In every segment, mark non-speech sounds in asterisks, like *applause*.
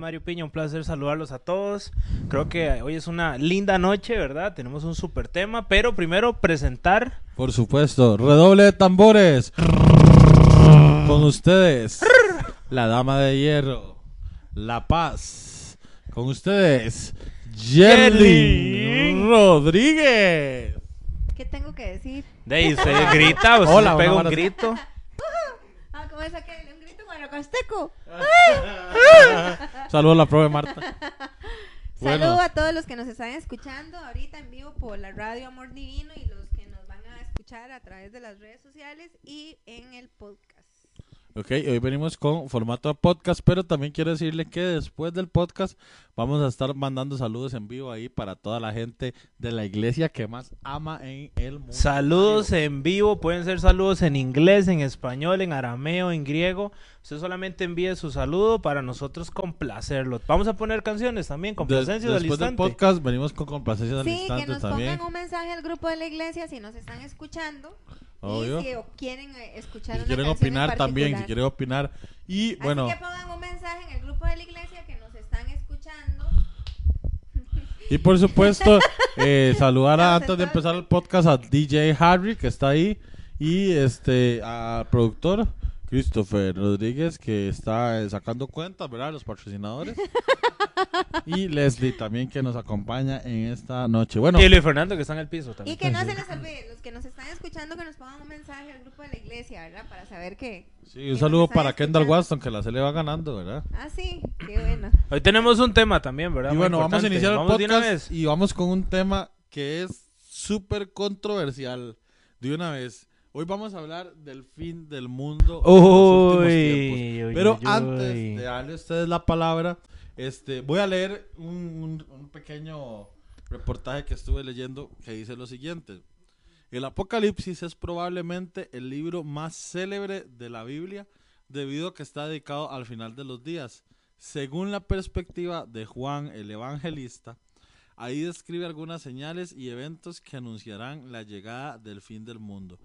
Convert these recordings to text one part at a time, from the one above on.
Mario Piña, un placer saludarlos a todos. Creo que hoy es una linda noche, ¿verdad? Tenemos un super tema, pero primero presentar. Por supuesto, redoble de tambores. Con ustedes, la dama de hierro, La Paz. Con ustedes, Yerly Rodríguez. ¿Qué tengo que decir? De usted grita, usted Hola, pega un grito. ¿Cómo es aquel? Un grito guanacasteco. *laughs* Saludos a la profe Marta. *laughs* Bueno. Saludo a todos los que nos están escuchando ahorita en vivo por la radio Amor Divino y los que nos van a escuchar a través de las redes sociales y en el podcast. Ok, hoy venimos con formato de podcast, pero también quiero decirle que después del podcast vamos a estar mandando saludos en vivo ahí para toda la gente de la iglesia que más ama en el mundo. Saludos en vivo, pueden ser saludos en inglés, en español, en arameo, en griego. Usted solamente envíe su saludo para nosotros complacerlo. Vamos a poner canciones también, De- complacencia del después del instante. podcast venimos con complacencia del Sí, que instante nos también. pongan un mensaje al grupo de la iglesia si nos están escuchando. Obvio. Y si quieren eh, escuchar Si una quieren opinar también, si quieren opinar. Y bueno, Así que pongan un mensaje en el grupo de la iglesia que nos están escuchando. y por supuesto, *laughs* eh, saludar a- antes de empezar el podcast a DJ Harry, que está ahí, y este al productor Christopher Rodríguez, que está eh, sacando cuentas, ¿verdad? Los patrocinadores. *laughs* y Leslie también, que nos acompaña en esta noche. Bueno, Y Luis Fernando que está en el piso Y también. que no se les olvide, los que nos están escuchando, que nos pongan un mensaje al grupo de la iglesia, ¿verdad? Para saber que... sí, un saludo para Kendall escuchando. Waston, que la se le va ganando, ¿verdad? Ah, sí, qué bueno. Hoy tenemos un tema también, ¿verdad? Y Muy bueno, vamos a iniciar el Vamos podcast y vamos con un tema que es súper controversial. De una vez, hoy vamos a hablar del fin del mundo en los Uy, uy, Pero uy, antes uy. de darle a ustedes la palabra, este, voy a leer un, un- un pequeño reportaje que estuve leyendo que dice lo siguiente. El Apocalipsis es probablemente el libro más célebre de la Biblia debido a que está dedicado al final de los días. Según la perspectiva de Juan el Evangelista, ahí describe algunas señales y eventos que anunciarán la llegada del fin del mundo.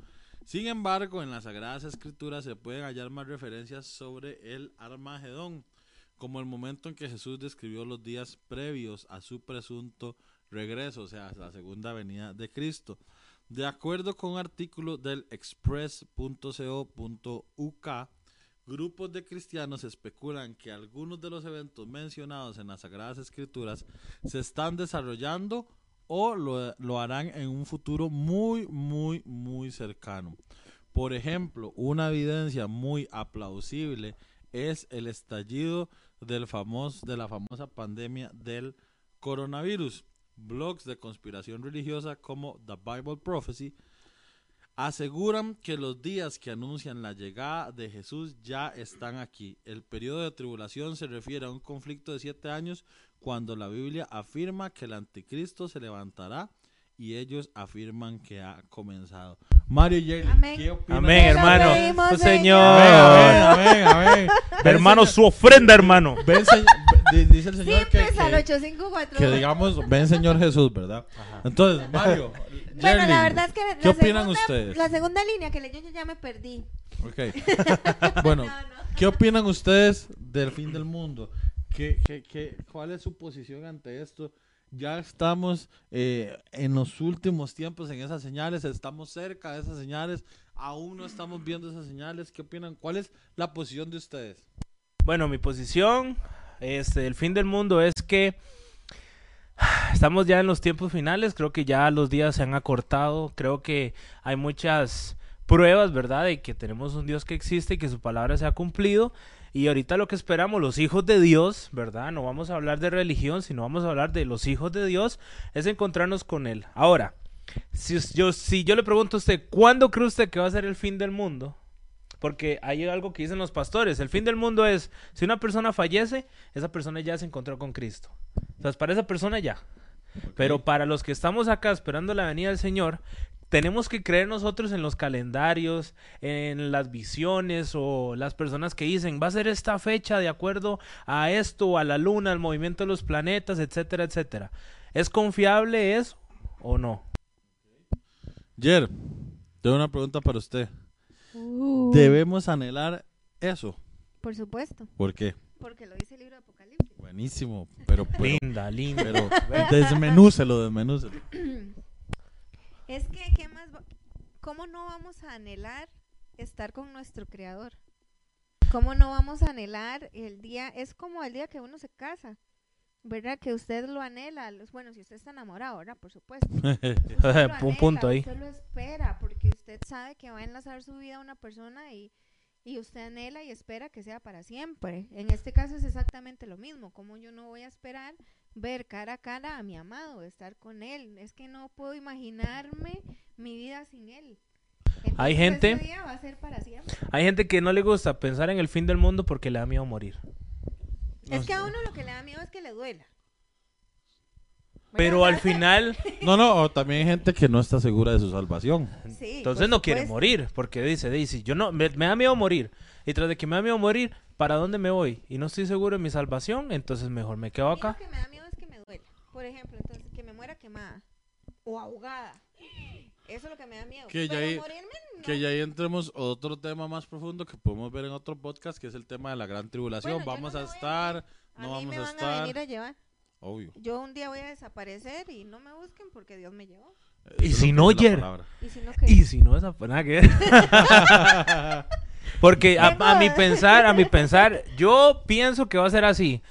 Sin embargo, en las Sagradas Escrituras se pueden hallar más referencias sobre el Armagedón, como el momento en que Jesús describió los días previos a su presunto regreso, o sea, la segunda venida de Cristo. De acuerdo con un artículo del express.co.uk, grupos de cristianos especulan que algunos de los eventos mencionados en las Sagradas Escrituras se están desarrollando o lo, lo harán en un futuro muy, muy, muy cercano. Por ejemplo, una evidencia muy aplausible es el estallido del de la famosa pandemia del coronavirus. Blogs de conspiración religiosa como The Bible Prophecy aseguran que los días que anuncian la llegada de Jesús ya están aquí. El periodo de tribulación se refiere a un conflicto de siete años cuando la Biblia afirma que el anticristo se levantará y ellos afirman que ha comenzado. Mario Yerly, Amén. ¿qué opinas? Amén, hermano. pedimos, Oh, Señor. señor. Amén, amén, amén. Hermano, su ofrenda, hermano. Ven, dice el señor que, al que, 854. que digamos, ven Señor Jesús, ¿verdad? Entonces, Mario, *laughs* Bueno, la verdad es que ¿qué la opinan segunda- ustedes? La segunda línea que leyó yo ya me perdí. Ok. *laughs* Bueno, No, no. ¿qué opinan ustedes del fin del mundo? ¿Qué, qué, qué, ¿Cuál es su posición ante esto? Ya estamos eh, en los últimos tiempos en esas señales, estamos cerca de esas señales, aún no estamos viendo esas señales. ¿Qué opinan? ¿Cuál es la posición de ustedes? Bueno, mi posición, este, el fin del mundo es que estamos ya en los tiempos finales, creo que ya los días se han acortado, creo que hay muchas pruebas, ¿verdad? De que tenemos un Dios que existe y que su palabra se ha cumplido. Y ahorita lo que esperamos, los hijos de Dios, ¿verdad? No vamos a hablar de religión, sino vamos a hablar de los hijos de Dios, es encontrarnos con Él. Ahora, si si yo le pregunto a usted, ¿cuándo cree usted que va a ser el fin del mundo? Porque hay algo que dicen los pastores, el fin del mundo es, si una persona fallece, esa persona ya se encontró con Cristo. Entonces, para esa persona ya. Pero para los que estamos acá esperando la venida del Señor, tenemos que creer nosotros en los calendarios, en las visiones o las personas que dicen, va a ser esta fecha de acuerdo a esto, a la luna, al movimiento de los planetas, etcétera, etcétera. ¿Es confiable eso o no? Jer, tengo una pregunta para usted. ¿Debemos anhelar eso? Por supuesto. ¿Por qué? Porque lo dice el libro de Apocalipsis. Buenísimo, pero, *laughs* pero, Linda, linda. pero desmenúcelo, desmenúcelo. *clears throat* Es que, ¿qué más? ¿Cómo no vamos a anhelar estar con nuestro creador? ¿Cómo no vamos a anhelar el día? Es como el día que uno se casa, ¿verdad? Que usted lo anhela. Bueno, si usted está enamorado, ¿verdad? Por supuesto. *laughs* Usted lo *laughs* Un punto ahí. Usted lo espera porque usted sabe que va a enlazar su vida a una persona y, y usted anhela y espera que sea para siempre. En este caso es exactamente lo mismo. Como yo no voy a esperar ver cara a cara a mi amado, estar con él. Es que no puedo imaginarme mi vida sin él. Hay Entonces, gente- ese día va a ser para siempre. Hay gente que no le gusta pensar en el fin del mundo porque le da miedo morir. es que a uno lo que le da miedo es que le duela. Pero al final, *laughs* No, no, o también hay gente que no está segura de su salvación. Sí, entonces no quiere morir. Porque dice, dice, yo no, me, me da miedo morir. Y tras de que me da miedo morir, ¿para dónde me voy? Y no estoy seguro de mi salvación, entonces mejor me quedo acá. Lo que me da miedo es que me duela. Por ejemplo, entonces que me muera quemada o ahogada. Eso es lo que me da miedo. Que ya ahí- morirme, no. Que ya ahí entremos a otro tema más profundo que podemos ver en otro podcast, que es el tema de la gran tribulación. Bueno, vamos no a estar. A no mí vamos me a van a estar. venir a llevar. Obvio. Yo un día voy a desaparecer y no me busquen porque Dios me llevó. Y Eso si no, Jer. Y si no, que Y si no, esa nada que ver. *laughs* Porque a, a mi pensar, a mi pensar, yo pienso que va a ser así.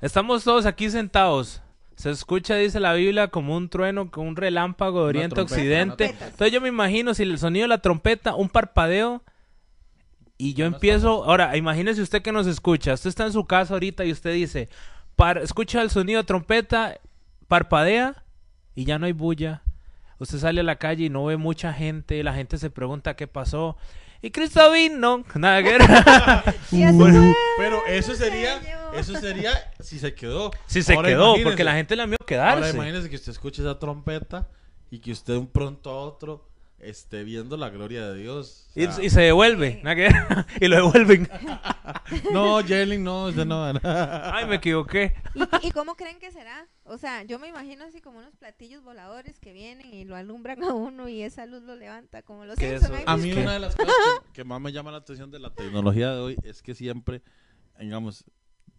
Estamos todos aquí sentados. Se escucha, dice la Biblia, como un trueno, como un relámpago de oriente a trompeta, occidente. una trompeta. Entonces yo me imagino si el sonido de la trompeta, un parpadeo, y yo empiezo... Ahora, imagínese usted que nos escucha. Usted está en su casa ahorita y usted dice, par- escucha el sonido de trompeta, parpadea, y ya no hay bulla. Usted sale a la calle y no ve mucha gente, la gente se pregunta qué pasó. Y Cristo vino, *laughs* nada que ver. *laughs* Bueno. Pero eso sería, eso sería si se quedó. si se Ahora quedó, porque la gente le dio Ahora quedarse. imagínese que usted escuche esa trompeta y que usted de un pronto a otro esté viendo la gloria de Dios. O Y, sea, y se devuelve, nada que ver. *laughs* y lo devuelven. *laughs* No, Jelling, no, usted no. *laughs* Ay, me equivoqué. ¿Y, y cómo creen que será? O sea, yo me imagino así como unos platillos voladores que vienen y lo alumbran a uno y esa luz lo levanta, como los Simpson. ¿hay A mí una de las *laughs* cosas que, que más me llama la atención de la tecnología de hoy es que siempre, digamos,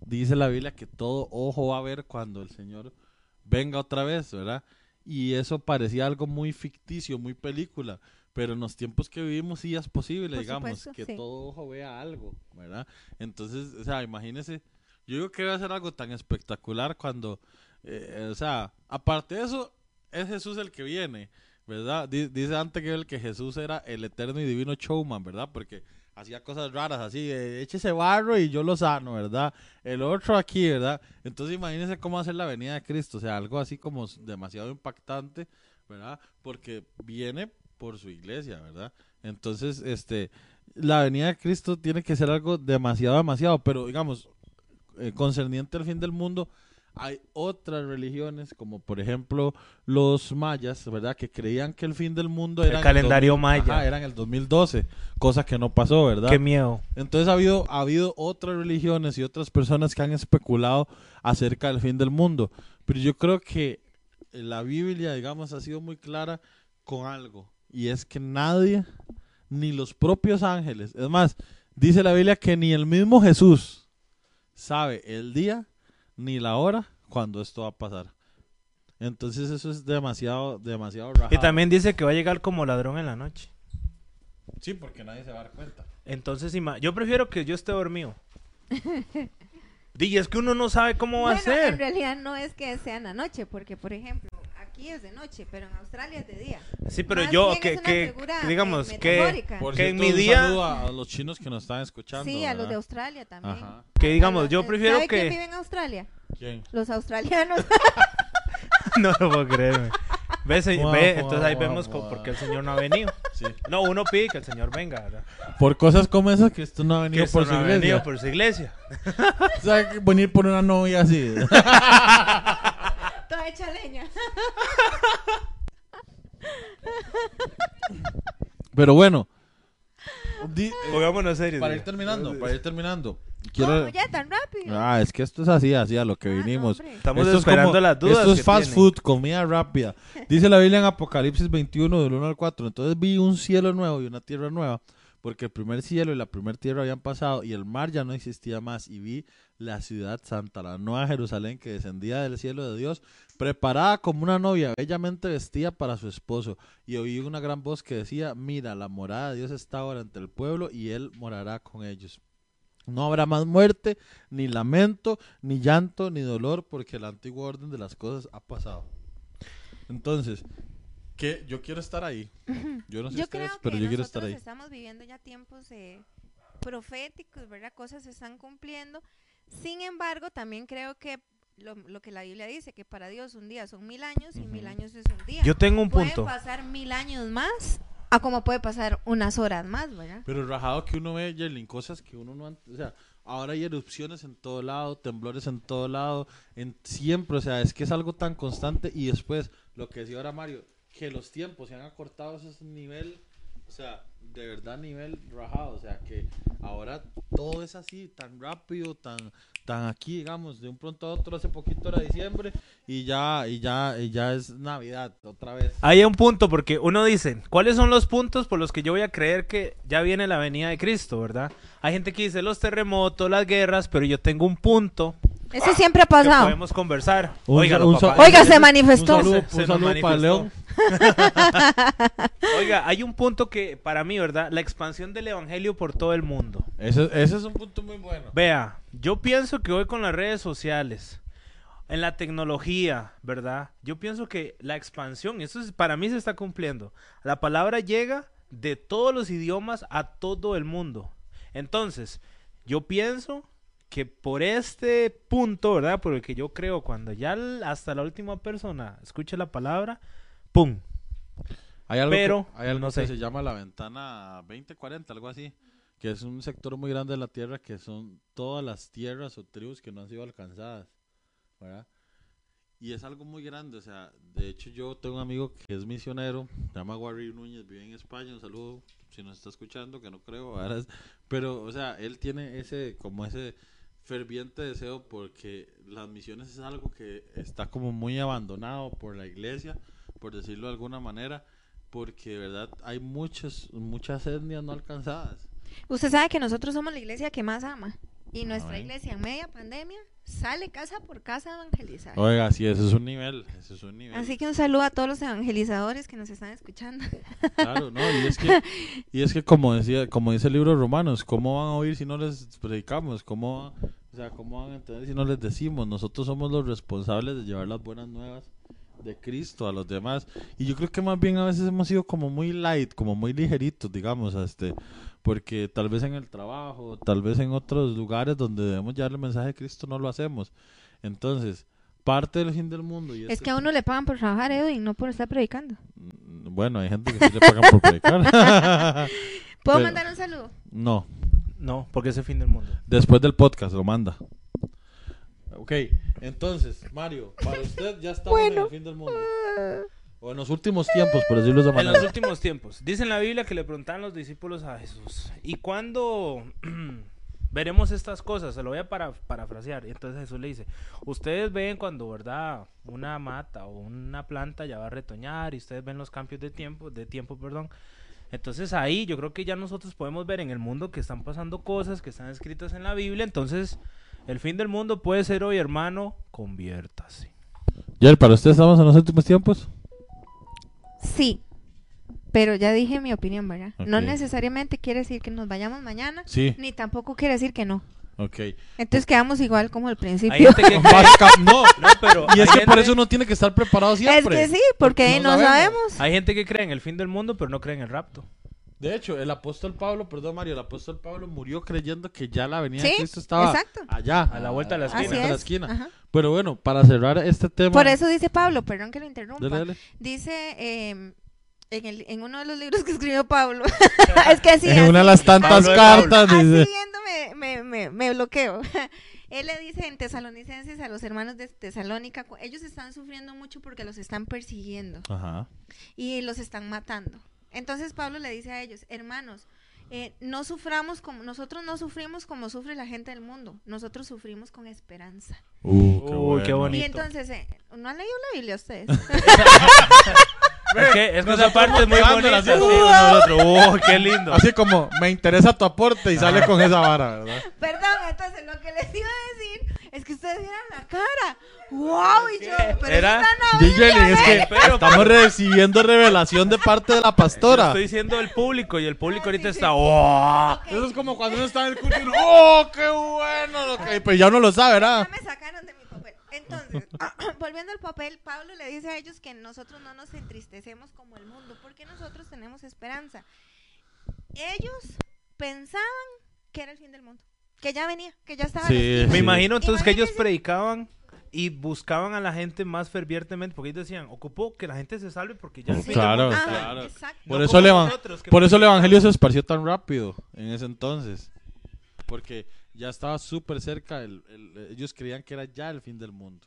dice la Biblia que todo ojo va a ver cuando el Señor venga otra vez, ¿verdad? Y eso parecía algo muy ficticio, muy película, pero en los tiempos que vivimos sí es posible, Por digamos, supuesto, que sí. todo ojo vea algo, ¿verdad? Entonces, o sea, imagínese, yo digo que va a ser algo tan espectacular cuando, eh, o sea, aparte de eso, es Jesús el que viene, ¿verdad? Di- Dice antes que el que Jesús era el eterno y divino showman, ¿verdad? Porque hacía cosas raras así, eh, échese barro y yo lo sano, ¿verdad? El otro aquí, ¿verdad? Entonces imagínense cómo va a ser la venida de Cristo, o sea, algo así como demasiado impactante, ¿verdad? Porque viene por su iglesia, ¿verdad? Entonces, este, la venida de Cristo tiene que ser algo demasiado, demasiado, pero digamos, eh, concerniente al fin del mundo, hay otras religiones, como por ejemplo los mayas, ¿verdad? Que creían que el fin del mundo El era en calendario 2000 maya. Ajá, era en el 2012, cosa que no pasó, ¿verdad? Qué miedo. Entonces ha habido, ha habido otras religiones y otras personas que han especulado acerca del fin del mundo. Pero yo creo que la Biblia, digamos, ha sido muy clara con algo. Y es que nadie, ni los propios ángeles, es más, dice la Biblia que ni el mismo Jesús sabe el día ni la hora cuando esto va a pasar. Entonces eso es demasiado, demasiado Y rajado. también dice que va a llegar como ladrón en la noche. Sí, porque nadie se va a dar cuenta. Entonces, yo prefiero que yo esté dormido. *laughs* Di, es que uno no sabe cómo va a Bueno, en ser. realidad no es que sea en la noche, porque por ejemplo, aquí es de noche, pero en Australia es de día. Sí, pero Más yo, que, es una que, que digamos, eh, que. Por Que en mi un día- saludo a los chinos que nos están escuchando. Sí, a los de ¿verdad? Australia también. Ajá. que digamos, yo los- prefiero ¿sabe quién que... vive en Australia? ¿Quién? Los australianos. *laughs* *laughs* no lo puedo creer. Ve, se- Guau, ve, entonces ahí vemos por qué el señor no ha venido. Sí. No, uno pide que el señor venga, ¿verdad? Por cosas como esas que esto no ha Que venido por su no ha iglesia. venido por su iglesia. *laughs* O sea, que venir por una novia así. Toda hecha leña. Pero bueno. di- eh, Pongámonos serios. para ir terminando, para ir terminando. Quiero... ¿Cómo ya tan rápido? Ah, es que esto es así, así a lo que Ah, no, vinimos. hombre. Estamos Esto es esperando como- las dudas. Esto es que fast tienen. food, comida rápida. *laughs* Dice la Biblia en Apocalipsis 21, del 1 al 4. Entonces vi un cielo nuevo y una tierra nueva, porque el primer cielo y la primera tierra habían pasado y el mar ya no existía más y vi la ciudad santa, la nueva Jerusalén que descendía del cielo de Dios, preparada como una novia bellamente vestida para su esposo y oí una gran voz que decía, mira, la morada de Dios está ahora ante el pueblo y él morará con ellos. No habrá más muerte, ni lamento, ni llanto, ni dolor, porque el antiguo orden de las cosas ha pasado. Entonces, que yo quiero estar ahí. Yo no sé Yo ustedes, creo pero que yo quiero estar ahí. estamos viviendo ya tiempos eh, proféticos, ¿verdad? Cosas se están cumpliendo. Sin embargo, también creo que lo, lo que la Biblia dice, que para Dios un día son mil años y mil años es un día. Yo tengo un puede punto. pasar mil años más a como puede pasar unas horas más, ¿verdad? Pero el rajado que uno ve, Yerlin, cosas que uno no... O sea, ahora hay erupciones en todo lado, temblores en todo lado, en siempre, o sea, es que es algo tan constante y después, lo que decía ahora Mario, que los tiempos se han acortado ese nivel, o sea, de verdad nivel rajado, o sea, que ahora todo es así, tan rápido, tan tan aquí, digamos, de un pronto a otro, hace poquito era diciembre y ya y ya y ya es Navidad otra vez. Hay un punto, porque uno dice, ¿cuáles son los puntos por los que yo voy a creer que ya viene la venida de Cristo, verdad? Hay gente que dice los terremotos, las guerras, pero yo tengo un punto Eso siempre ha pasado. podemos conversar. Un- un- papá. Oiga, se manifestó. Un saludo, Se- un se saludo nos para manifestó. León. *laughs* Oiga, hay un punto que para mí, ¿verdad? La expansión del evangelio por todo el mundo. Ese, ese es un punto muy bueno. Vea, yo pienso que hoy con las redes sociales, en la tecnología, ¿verdad? Yo pienso que la expansión, eso es, para mí se está cumpliendo. La palabra llega de todos los idiomas a todo el mundo. Entonces, yo pienso que por este punto, ¿verdad? Por el que yo creo, cuando ya hasta la última persona escuche la palabra, ¡pum! Hay algo, Pero, que, hay algo no que sé. se llama la ventana 2040, algo así, que es un sector muy grande de la Tierra que son todas las tierras o tribus que no han sido alcanzadas, ¿verdad? Y es algo muy grande, o sea, de hecho yo tengo un amigo que es misionero, se llama Guarri Núñez, vive en España, un saludo si nos está escuchando, que no creo, *laughs* ahora es- pero, o sea, él tiene ese, como ese ferviente deseo porque las misiones es algo que está como muy abandonado por la iglesia, por decirlo de alguna manera, porque de verdad hay muchas muchas etnias no alcanzadas. Usted sabe que nosotros somos la iglesia que más ama. Y nuestra iglesia en media pandemia sale casa por casa a evangelizar. Oiga, sí, eso es un nivel, eso es un nivel. Así que un saludo a todos los evangelizadores que nos están escuchando. Claro, no, y es que y es que como decía, como dice el libro de Romanos, ¿cómo van a oír si no les predicamos? ¿Cómo o sea, cómo van a entender si no les decimos? Nosotros somos los responsables de llevar las buenas nuevas de Cristo a los demás. Y yo creo que más bien a veces hemos sido como muy light, como muy ligeritos, digamos, este, porque tal vez en el trabajo, tal vez en otros lugares donde debemos llevar el mensaje de Cristo no lo hacemos. Entonces, parte del fin del mundo y Es este- que a uno le pagan por trabajar, Edwin, no por estar predicando. Mm, Bueno, hay gente que sí le pagan por predicar. *laughs* ¿Puedo Pero- mandar un saludo? no, No, porque es el fin del mundo. después del podcast lo manda. Ok, entonces, Mario, para usted ya estamos en el fin del mundo. O en los últimos tiempos, por decirlo de esa En manera. los últimos tiempos. Dice en la Biblia que le preguntaban los discípulos a Jesús. ¿Y cuándo *clears throat* veremos estas cosas? Se lo voy a para, parafrasear. Y entonces Jesús le dice, ustedes ven cuando, ¿verdad? Una mata o una planta ya va a retoñar y ustedes ven los cambios de tiempo, de tiempo, perdón. Entonces ahí yo creo que ya nosotros podemos ver en el mundo que están pasando cosas que están escritas en la Biblia. Entonces el fin del mundo puede ser hoy, hermano, conviértase. Yael, ¿para usted estamos en los últimos tiempos? Sí. Pero ya dije mi opinión, ¿verdad? No necesariamente quiere decir que nos vayamos mañana, Sí, ni tampoco quiere decir que no. ok. Entonces quedamos igual como al Hay principio. gente que *laughs* cree- no, No, pero y es hay que por eso uno tiene que estar preparado Es siempre. que sí, porque no, sabemos. Hay gente que cree en el fin del mundo, pero no cree en el rapto. De hecho, el apóstol Pablo, perdón Mario, el apóstol Pablo murió creyendo que ya la venida Sí, de Cristo estaba exacto. allá, A la vuelta de la Así esquina. a la es. esquina. Ajá. Pero bueno, para cerrar este tema. Por eso dice Pablo, perdón que lo interrumpa. Dale, dale. Dice eh, en, el, en uno de los libros que escribió Pablo. *laughs* es que así, en así- una de las tantas Pablo cartas así dice. viendo me, me, me, me bloqueo. *laughs* Él le dice en Tesalonicenses a los hermanos de Tesalónica, ellos están sufriendo mucho porque los están persiguiendo Ajá. y los están matando. Entonces Pablo le dice a ellos, hermanos, eh, no suframos como nosotros no sufrimos como sufre la gente del mundo, nosotros sufrimos con esperanza. Uh, Uy, qué bueno. bonito. Y entonces, eh, ¿no han leído la Biblia ustedes? *laughs* *laughs* Es que, es que esa parte es muy bonita. así ¡oh, qué lindo! Así como, me interesa tu aporte y sale con esa vara, ¿verdad? Perdón, entonces lo que les iba a decir es que ustedes vieran la cara. ¡Wow! Y yo, pero Era- eso está en la DJ, Biblia, es que ¿ve? Pero- estamos recibiendo revelación de parte de la Yo pastora. estoy diciendo el público y el público Ah, ahorita sí, está sí. ¡oh! Ok, Eso es como cuando uno está en el culto y uno, *laughs* ¡oh, qué bueno! Lo que... Pero ya uno lo sabe, ¿verdad? Ya me sacaron de mi papel. Entonces, *laughs* *clears throat* volviendo al papel, Pablo le dice a ellos que nosotros no nos entristecemos como el mundo, porque nosotros tenemos esperanza. Ellos pensaban que era el fin del mundo, que ya venía, que ya estaba. Sí. Me imagino entonces que ellos predicaban y buscaban a la gente más fervientemente porque ellos decían, ocupó que la gente se salve porque ya Sí. Claro, mundo Ajá, está". claro. exacto. Por No eso, el nosotros, por eso el evangelio se esparció tan rápido en ese entonces. Porque ya estaba súper cerca, el- el- ellos creían que era ya el fin del mundo.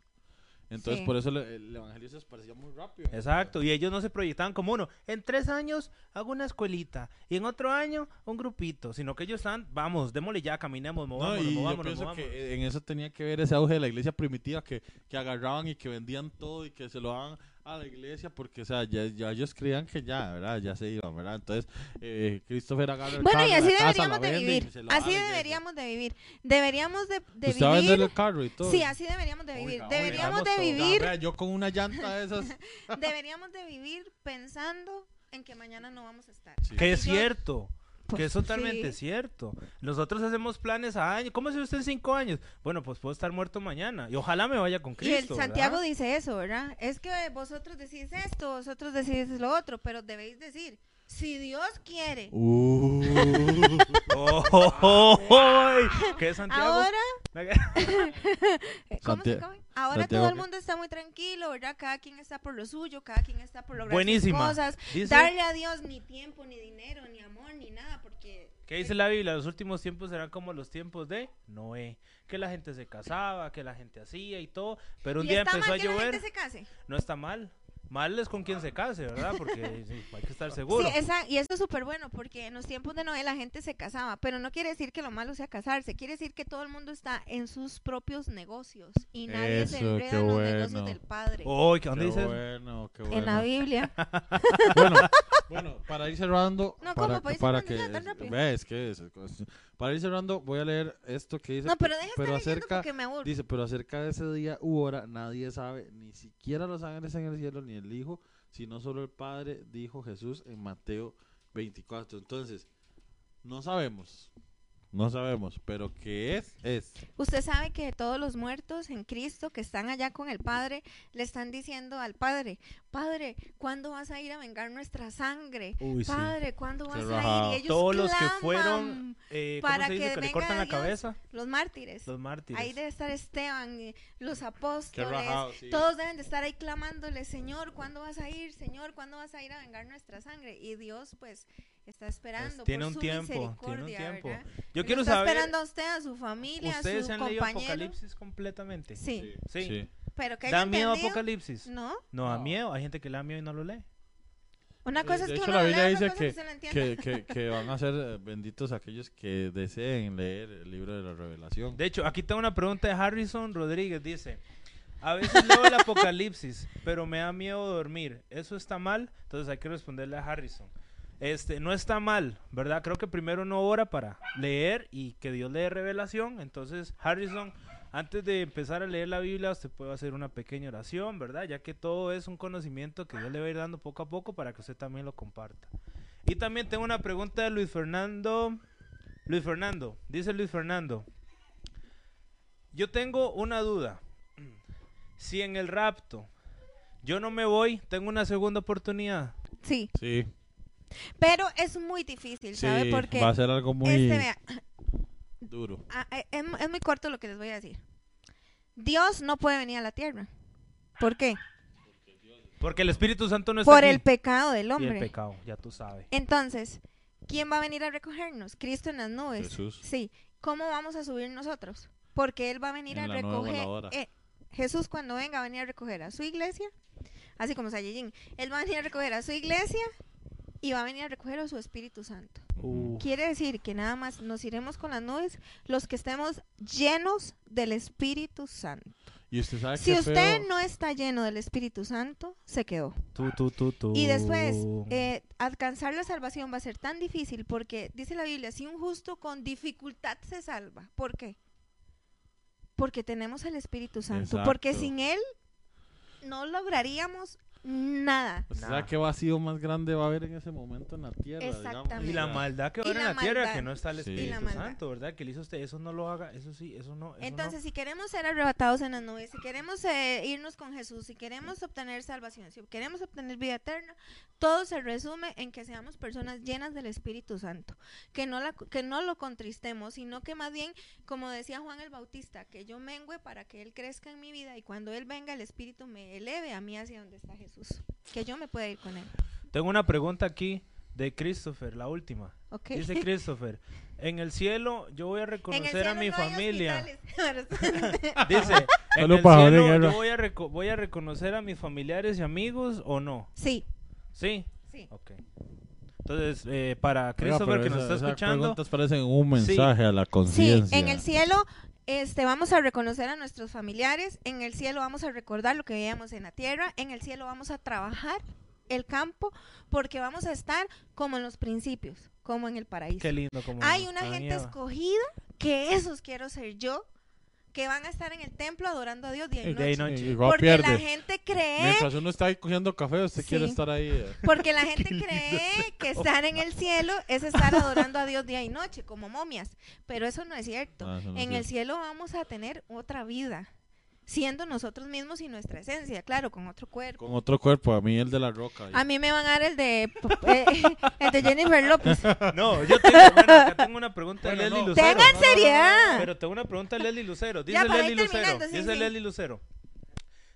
Entonces Sí. por eso le- el, evangelio se esparció muy rápido. Exacto, y ellos no se proyectaban como uno. En tres años hago una escuelita y en otro año un grupito, sino que ellos están, vamos, démosle ya, caminemos, No, movámonos, y yo movámonos, pienso movámonos. que en eso tenía que ver ese auge de la iglesia primitiva que, que agarraban y que vendían todo y que se lo daban a la iglesia porque, o sea, ya, ya ellos creían que ya, ¿verdad? Ya se iban, ¿verdad? Entonces, eh, Christopher agarra el Bueno, carro, y así casa, deberíamos de vende y vivir. Así deberíamos de vivir. Deberíamos de, de Usted vivir. el carro y todo. Sí, así deberíamos de vivir. Oiga, deberíamos oiga, de todo. Vivir, vea, yo con una llanta de esas. *laughs* deberíamos de vivir pensando en que mañana no vamos a estar. Sí. Que es Yo- cierto. Que es *laughs* totalmente sí. cierto. Nosotros hacemos planes a años. ¿Cómo se usted en cinco años? Bueno, pues puedo estar muerto mañana. Y ojalá me vaya con Y Cristo. el Santiago ¿verdad? dice eso, ¿verdad? Es que vosotros decís esto, vosotros decís lo otro, pero debéis decir, si Dios quiere. *laughs* Uh. Oh, oh, oh, oh. ¿Qué es Santiago? Ahora, *laughs* ¿cómo se Santia- come? Ahora todo el mundo está muy tranquilo, ¿verdad? Cada quien está por lo suyo, cada quien está por lograr Buenísima. sus cosas. Dice- Darle a Dios ni tiempo, ni dinero, ni amor, ni nada, porque... ¿Qué dice la Biblia? Los últimos tiempos serán como los tiempos de Noé. Que la gente se casaba, que la gente hacía y todo. Pero un ¿Y día está empezó a mal que la llover. gente se case? No está mal. Mal es con quien se case, ¿verdad? Porque *laughs* sí, hay que estar seguro. Sí, esa, y esto es súper bueno porque en los tiempos de Noé la gente se casaba, pero no quiere decir que lo malo sea casarse, quiere decir que todo el mundo está en sus propios negocios y nadie se Eso, enreda qué en los bueno. negocios del Padre. Oh, ¿qué- ¿Dónde Qué dice eso? bueno, qué En la bueno. Biblia. *laughs* bueno, *laughs* bueno, para ir cerrando, No, para, ¿cómo? ¿Para ir para cerrando que tan rápido? ves que es, para ir cerrando voy a leer esto que dice No, pero deja pero acerca porque me aburro. dice, pero acerca de ese día u hora nadie sabe, ni siquiera los ángeles en el cielo ni el Hijo, sino solo el Padre, dijo Jesús en Mateo 24. Entonces, no sabemos. No sabemos, pero que es es. Usted sabe que todos los muertos en Cristo que están allá con el Padre le están diciendo al Padre, Padre, ¿cuándo vas a ir a vengar nuestra sangre? Uy, sí. Padre, ¿cuándo vas rajado. a ir? Y ellos Todos los que fueron, eh, ¿cómo para se dice? que Que le cortan la Dios. cabeza. los mártires. Los mártires. Ahí debe estar Esteban, y los apóstoles. rajado, sí. Todos deben de estar ahí clamándole, Señor, ¿cuándo vas a ir? Señor, ¿cuándo vas a ir a vengar nuestra sangre? Y Dios, pues, está esperando. Es- tiene por un su tiempo, tiene un tiempo. ¿verdad? Yo quiero está saber, esperando a usted, a su familia, a ¿ustedes su se han leído. Apocalipsis completamente? Sí, Sí. pero que ¿Da miedo entendido- Apocalipsis? No. No, da No. miedo. Hay gente que le da miedo y no lo lee. Una cosa es de que hecho, uno la Biblia lea, dice que, que, que, que van a ser eh, benditos aquellos que deseen leer el libro de la revelación. De hecho, aquí tengo una pregunta de Harrison Rodríguez. Dice, a veces leo el Apocalipsis, pero me da miedo dormir. ¿Eso está mal? Entonces hay que responderle a Harrison. Este, no está mal, ¿verdad? Creo que primero uno ora para leer y que Dios le dé revelación. Entonces, Harrison, antes de empezar a leer la Biblia, usted puede hacer una pequeña oración, ¿verdad? Ya que todo es un conocimiento que Dios le va a ir dando poco a poco para que usted también lo comparta. Y también tengo una pregunta de Luis Fernando. Luis Fernando, dice Luis Fernando. Yo tengo una duda. *clears throat* Si en el rapto yo no me voy, tengo una segunda oportunidad. Sí, Sí, pero es muy difícil, ¿sabe? sí, Porque va a ser algo muy este, vea, *clears throat* duro. ah, eh, es, es muy corto lo que les voy a decir. Dios no puede venir a la tierra. ¿Por qué? Porque el Espíritu Santo no está Por aquí. el pecado del Y el hombre. pecado, ya tú sabes. Entonces, ¿quién va a venir a recogernos? Cristo en las nubes. Jesús. Sí. ¿Cómo vamos a subir nosotros? Porque Él va a venir En a recoger. eh, Jesús cuando venga va a venir a recoger a su iglesia, así como Saiyajin. Él va a venir a recoger a su iglesia y va a venir a recoger su Espíritu Santo. Uh, Quiere decir que nada más nos iremos con las nubes los que estemos llenos del Espíritu Santo. Y usted sabe Si usted feo? no está lleno del Espíritu Santo, se quedó. Tú, tú, tú, tú. Y después, eh, alcanzar la salvación va a ser tan difícil porque dice la Biblia, si un justo con dificultad se salva. ¿Por qué? Porque tenemos el Espíritu Santo. Porque sin Él no lograríamos nada. ¿Usted Nah. sabe qué vacío más grande va a haber en ese momento en la tierra? digamos? Exactamente. Y la O sea, maldad que va a haber en la tierra, que no está el. Espíritu. Santo, ¿verdad? Que le hizo usted, eso no lo haga, eso sí, eso no. eso Entonces, no. si queremos ser arrebatados en las nubes, si queremos eh, irnos con Jesús, si queremos obtener salvación, si queremos obtener vida eterna, todo se resume en que seamos personas llenas del Espíritu Santo, que no, la, que no lo contristemos, sino que más bien, como decía Juan el Bautista, que yo mengüe para que Él crezca en mi vida y cuando Él venga el Espíritu me eleve a mí hacia donde está Jesús, que yo me pueda ir con Él. Tengo una pregunta aquí de Christopher, la última. ¿ok? Dice *laughs* Christopher, en el cielo yo voy a reconocer a mi no familia. *laughs* *laughs* Dice, en el cielo yo voy a, reco- voy a reconocer a mis familiares y amigos o no. sí, Sí. sí. Ok. Entonces, eh, para Oiga, Christopher pero que nos esa- está escuchando, preguntas parecen un mensaje a la Sí, conciencia. en el cielo este, vamos a reconocer a nuestros familiares, en el cielo vamos a recordar lo que veíamos en la tierra, en el cielo vamos a trabajar el campo porque vamos a estar como en los principios, como en el paraíso. qué lindo como Hay una gente escogida que esos quiero ser yo, que van a estar en el templo adorando a Dios día y noche. Y igual Porque pierde. la gente cree Mientras uno está ahí cogiendo café, usted quiere estar ahí. eh. Porque la *laughs* gente cree que *laughs* estar en el cielo es estar adorando a Dios día y noche, como momias. Pero eso no es cierto. Ah, eso no es en el cierto. cielo vamos a tener otra vida, siendo nosotros mismos y nuestra esencia, claro, con otro cuerpo. Con otro cuerpo, a mí el de la roca. A mí me van a dar el de, *laughs* eh, el de Jennifer López. *laughs* No, yo tengo, bueno, acá tengo una pregunta de Leslie no. Lucero. Tengan No, no, no, no, seriedad. Pero tengo una pregunta de Leslie Lucero. Dice Leslie Lucero. dice sí. Leslie Lucero.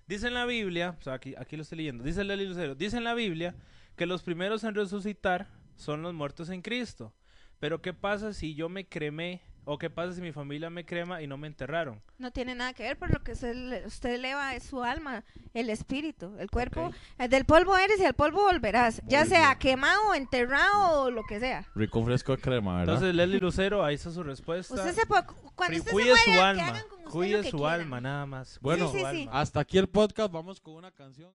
Dice en la Biblia, o sea, aquí, aquí lo estoy leyendo. Dice Leslie Lucero. Dice en la Biblia que los primeros en resucitar son los muertos en Cristo. Pero ¿qué pasa si yo me cremé? ¿O qué pasa si mi familia me crema y no me enterraron? No tiene nada que ver, por lo que usted, le- usted eleva es su alma, el espíritu, el cuerpo. El del polvo eres y al polvo volverás, ya sea quemado, enterrado o lo que sea. Rico fresco de crema, ¿verdad? Entonces, Leslie Lucero, ahí está su respuesta. Usted se puede, cuando usted cuide se muera, su que alma. hagan con usted lo Cuide que su quieran. alma, nada más. Bueno, Sí, sí, sí. Hasta aquí el podcast, vamos con una canción.